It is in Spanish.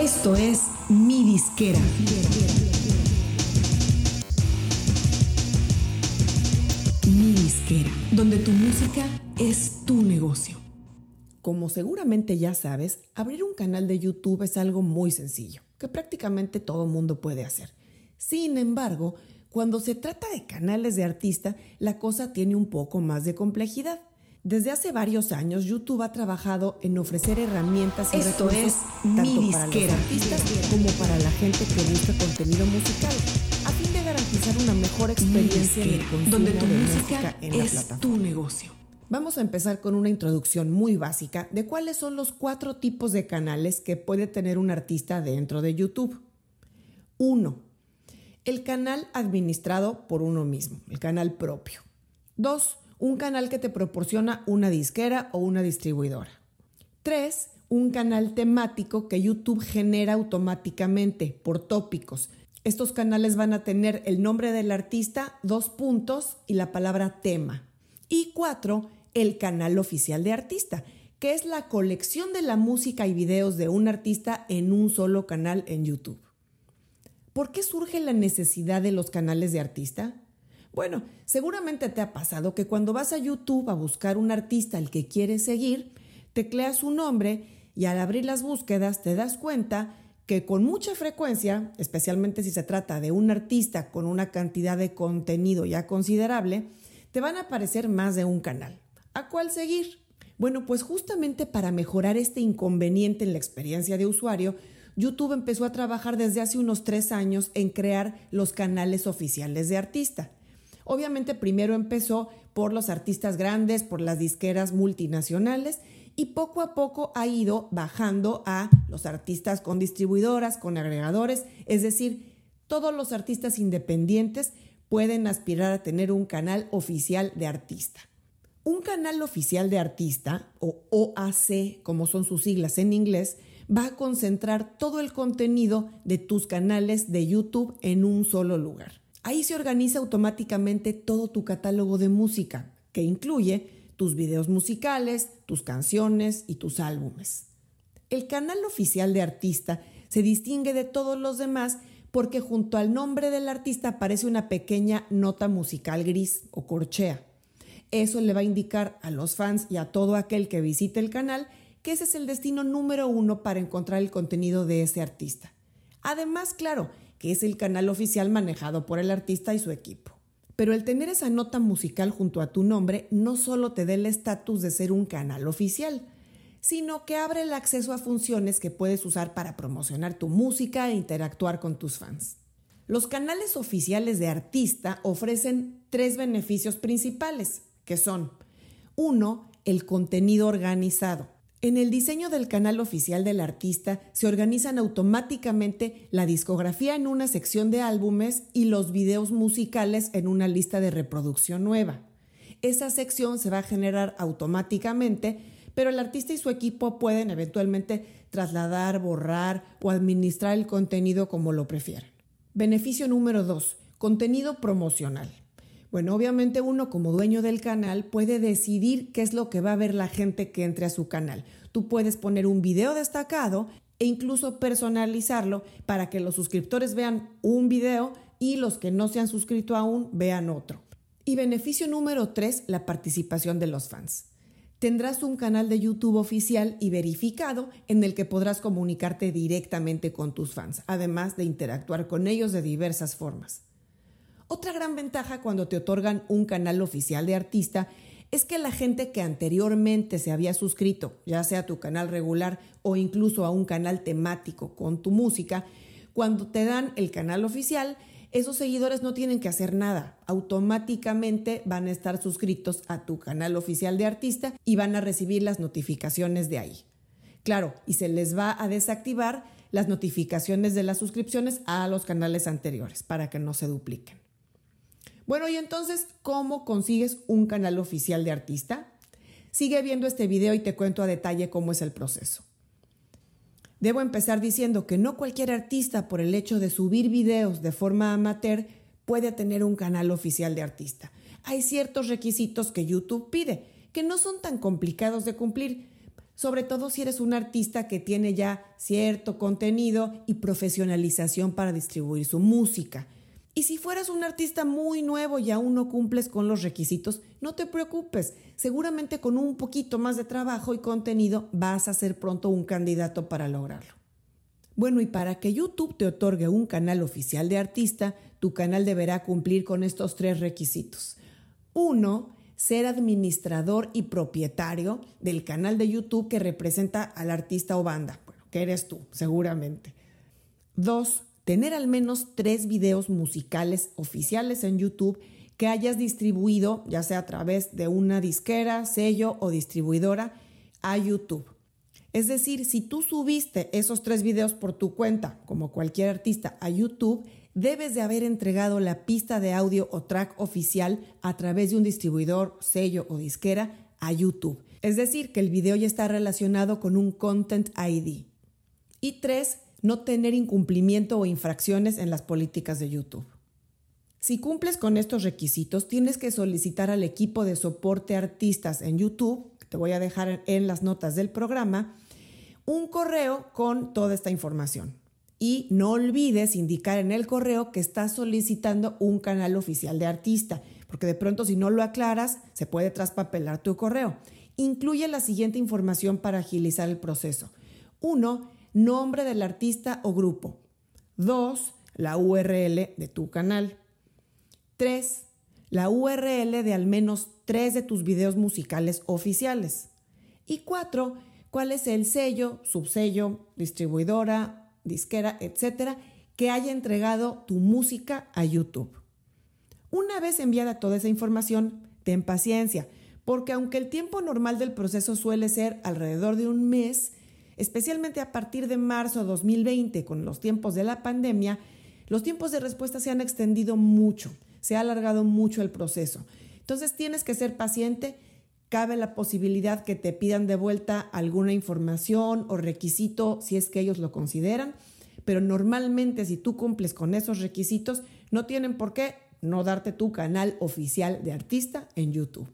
Esto es Mi Disquera. Mi Disquera, donde tu música es tu negocio. Como seguramente ya sabes, abrir un canal de YouTube es algo muy sencillo, que prácticamente todo mundo puede hacer. Sin embargo, cuando se trata de canales de artista, la cosa tiene un poco más de complejidad. Desde hace varios años, YouTube ha trabajado en ofrecer herramientas y Esto recursos es tanto Mi para los artistas como para la gente que busca contenido musical, a fin de garantizar una mejor experiencia en el consumo donde tu de música en la es plataforma. tu negocio. Vamos a empezar con una introducción muy básica de cuáles son los cuatro tipos de canales que puede tener un artista dentro de YouTube. Uno, el canal administrado por uno mismo, el canal propio. Dos, un canal que te proporciona una disquera o una distribuidora. Tres, un canal temático que YouTube genera automáticamente por tópicos. Estos canales van a tener el nombre del artista, dos puntos y la palabra tema. Y cuatro, el canal oficial de artista, que es la colección de la música y videos de un artista en un solo canal en YouTube. ¿Por qué surge la necesidad de los canales de artista? Bueno, seguramente te ha pasado que cuando vas a YouTube a buscar un artista al que quieres seguir, tecleas su nombre y al abrir las búsquedas te das cuenta que con mucha frecuencia, especialmente si se trata de un artista con una cantidad de contenido ya considerable, te van a aparecer más de un canal. ¿A cuál seguir? Bueno, pues justamente para mejorar este inconveniente en la experiencia de usuario, YouTube empezó a trabajar desde hace unos tres años en crear los canales oficiales de artista. Obviamente primero empezó por los artistas grandes, por las disqueras multinacionales y poco a poco ha ido bajando a los artistas con distribuidoras, con agregadores, es decir, todos los artistas independientes pueden aspirar a tener un canal oficial de artista. Un canal oficial de artista, o OAC, como son sus siglas en inglés, va a concentrar todo el contenido de tus canales de YouTube en un solo lugar. Ahí se organiza automáticamente todo tu catálogo de música, que incluye tus videos musicales, tus canciones y tus álbumes. El canal oficial de artista se distingue de todos los demás porque junto al nombre del artista aparece una pequeña nota musical gris o corchea. Eso le va a indicar a los fans y a todo aquel que visite el canal que ese es el destino número uno para encontrar el contenido de ese artista. Además, claro, que es el canal oficial manejado por el artista y su equipo. Pero el tener esa nota musical junto a tu nombre no solo te da el estatus de ser un canal oficial, sino que abre el acceso a funciones que puedes usar para promocionar tu música e interactuar con tus fans. Los canales oficiales de artista ofrecen tres beneficios principales, que son, uno, el contenido organizado. En el diseño del canal oficial del artista se organizan automáticamente la discografía en una sección de álbumes y los videos musicales en una lista de reproducción nueva. Esa sección se va a generar automáticamente, pero el artista y su equipo pueden eventualmente trasladar, borrar o administrar el contenido como lo prefieran. Beneficio número 2. Contenido promocional. Bueno, obviamente uno como dueño del canal puede decidir qué es lo que va a ver la gente que entre a su canal. Tú puedes poner un video destacado e incluso personalizarlo para que los suscriptores vean un video y los que no se han suscrito aún vean otro. Y beneficio número 3, la participación de los fans. Tendrás un canal de YouTube oficial y verificado en el que podrás comunicarte directamente con tus fans, además de interactuar con ellos de diversas formas. Otra gran ventaja cuando te otorgan un canal oficial de artista es que la gente que anteriormente se había suscrito, ya sea a tu canal regular o incluso a un canal temático con tu música, cuando te dan el canal oficial, esos seguidores no tienen que hacer nada. Automáticamente van a estar suscritos a tu canal oficial de artista y van a recibir las notificaciones de ahí. Claro, y se les va a desactivar las notificaciones de las suscripciones a los canales anteriores para que no se dupliquen. Bueno, y entonces, ¿cómo consigues un canal oficial de artista? Sigue viendo este video y te cuento a detalle cómo es el proceso. Debo empezar diciendo que no cualquier artista, por el hecho de subir videos de forma amateur, puede tener un canal oficial de artista. Hay ciertos requisitos que YouTube pide, que no son tan complicados de cumplir. sobre todo si eres un artista que tiene ya cierto contenido y profesionalización para distribuir su música. Y si fueras un artista muy nuevo y aún no cumples con los requisitos, no te preocupes, seguramente con un poquito más de trabajo y contenido vas a ser pronto un candidato para lograrlo. Bueno, y para que YouTube te otorgue un canal oficial de artista, tu canal deberá cumplir con estos tres requisitos. Uno, ser administrador y propietario del canal de YouTube que representa al artista o banda, bueno, que eres tú, seguramente. Dos, tener al menos tres videos musicales oficiales en YouTube que hayas distribuido, ya sea a través de una disquera, sello o distribuidora, a YouTube. Es decir, si tú subiste esos tres videos por tu cuenta, como cualquier artista, a YouTube, debes de haber entregado la pista de audio o track oficial a través de un distribuidor, sello o disquera a YouTube. Es decir, que el video ya está relacionado con un Content ID. Y tres, no tener incumplimiento o infracciones en las políticas de YouTube. Si cumples con estos requisitos, tienes que solicitar al equipo de soporte artistas en YouTube, que te voy a dejar en las notas del programa, un correo con toda esta información. Y no olvides indicar en el correo que estás solicitando un canal oficial de artista, porque de pronto si no lo aclaras, se puede traspapelar tu correo. Incluye la siguiente información para agilizar el proceso. 1. Nombre del artista o grupo. 2. La URL de tu canal. 3. La URL de al menos tres de tus videos musicales oficiales. Y 4. ¿Cuál es el sello, subsello, distribuidora disquera, etcétera, que haya entregado tu música a YouTube. Una vez enviada toda esa información, ten paciencia, porque aunque el tiempo normal del proceso suele ser alrededor de un mes, especialmente a partir de marzo de 2020, con los tiempos de la pandemia, los tiempos de respuesta se han extendido mucho, se ha alargado mucho el proceso. Entonces tienes que ser paciente, cabe la posibilidad que te pidan de vuelta alguna información o requisito si es que ellos lo consideran, pero normalmente si tú cumples con esos requisitos, no tienen por qué no darte tu canal oficial de artista en YouTube.